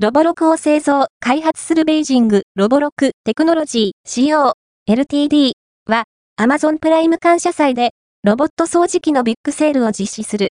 ロボロクを製造、開発するベイジング、ロボロクテクノロジー CO、LTD は、Amazon プライム感謝祭で、ロボット掃除機のビッグセールを実施する。